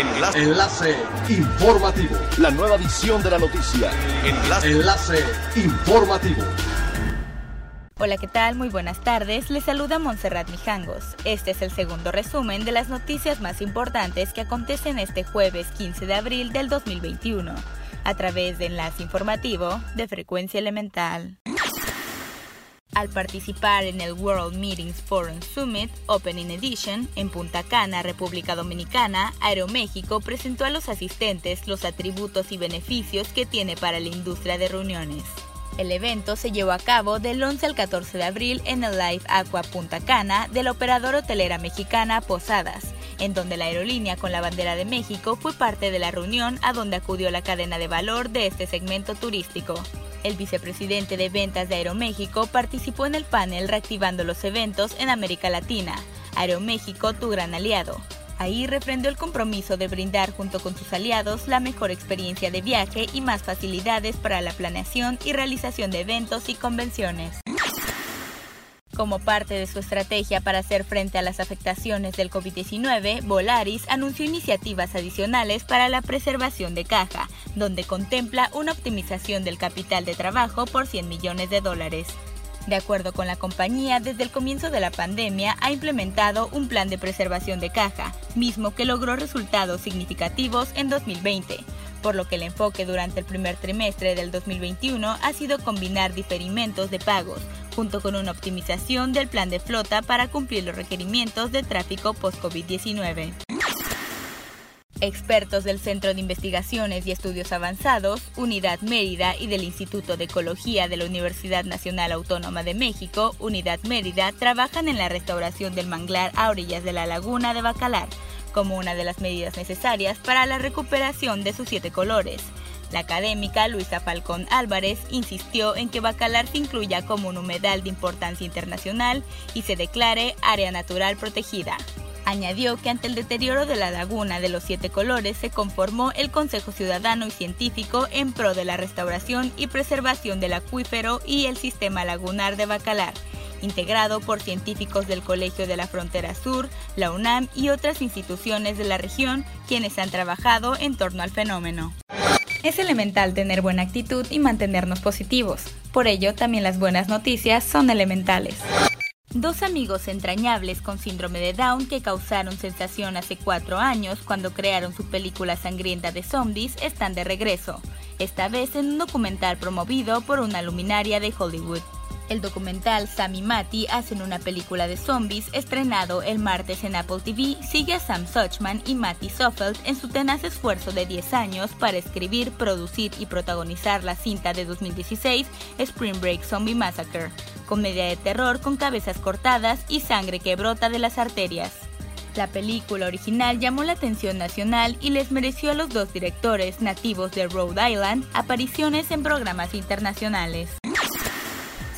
Enlace. Enlace informativo. La nueva edición de la noticia. Enlace. Enlace informativo. Hola, ¿qué tal? Muy buenas tardes. Les saluda Montserrat Mijangos. Este es el segundo resumen de las noticias más importantes que acontecen este jueves 15 de abril del 2021, a través de Enlace Informativo de Frecuencia Elemental. Al participar en el World Meetings Forum Summit Opening Edition en Punta Cana, República Dominicana, Aeroméxico presentó a los asistentes los atributos y beneficios que tiene para la industria de reuniones. El evento se llevó a cabo del 11 al 14 de abril en el Live Aqua Punta Cana de la operadora hotelera mexicana Posadas, en donde la aerolínea con la bandera de México fue parte de la reunión a donde acudió la cadena de valor de este segmento turístico. El vicepresidente de ventas de Aeroméxico participó en el panel Reactivando los eventos en América Latina. Aeroméxico, tu gran aliado. Ahí refrendó el compromiso de brindar junto con sus aliados la mejor experiencia de viaje y más facilidades para la planeación y realización de eventos y convenciones. Como parte de su estrategia para hacer frente a las afectaciones del COVID-19, Volaris anunció iniciativas adicionales para la preservación de caja, donde contempla una optimización del capital de trabajo por 100 millones de dólares. De acuerdo con la compañía, desde el comienzo de la pandemia ha implementado un plan de preservación de caja, mismo que logró resultados significativos en 2020, por lo que el enfoque durante el primer trimestre del 2021 ha sido combinar diferimentos de pagos, junto con una optimización del plan de flota para cumplir los requerimientos de tráfico post-COVID-19. Expertos del Centro de Investigaciones y Estudios Avanzados, Unidad Mérida y del Instituto de Ecología de la Universidad Nacional Autónoma de México, Unidad Mérida, trabajan en la restauración del manglar a orillas de la laguna de Bacalar, como una de las medidas necesarias para la recuperación de sus siete colores. La académica Luisa Falcón Álvarez insistió en que Bacalar se incluya como un humedal de importancia internacional y se declare área natural protegida. Añadió que ante el deterioro de la laguna de los siete colores se conformó el Consejo Ciudadano y Científico en pro de la restauración y preservación del acuífero y el sistema lagunar de Bacalar, integrado por científicos del Colegio de la Frontera Sur, la UNAM y otras instituciones de la región, quienes han trabajado en torno al fenómeno. Es elemental tener buena actitud y mantenernos positivos. Por ello, también las buenas noticias son elementales. Dos amigos entrañables con síndrome de Down que causaron sensación hace cuatro años cuando crearon su película sangrienta de zombies están de regreso, esta vez en un documental promovido por una luminaria de Hollywood. El documental Sam y Matty hacen una película de zombies estrenado el martes en Apple TV sigue a Sam Suchman y Matty Soffeld en su tenaz esfuerzo de 10 años para escribir, producir y protagonizar la cinta de 2016 Spring Break Zombie Massacre, comedia de terror con cabezas cortadas y sangre que brota de las arterias. La película original llamó la atención nacional y les mereció a los dos directores nativos de Rhode Island apariciones en programas internacionales.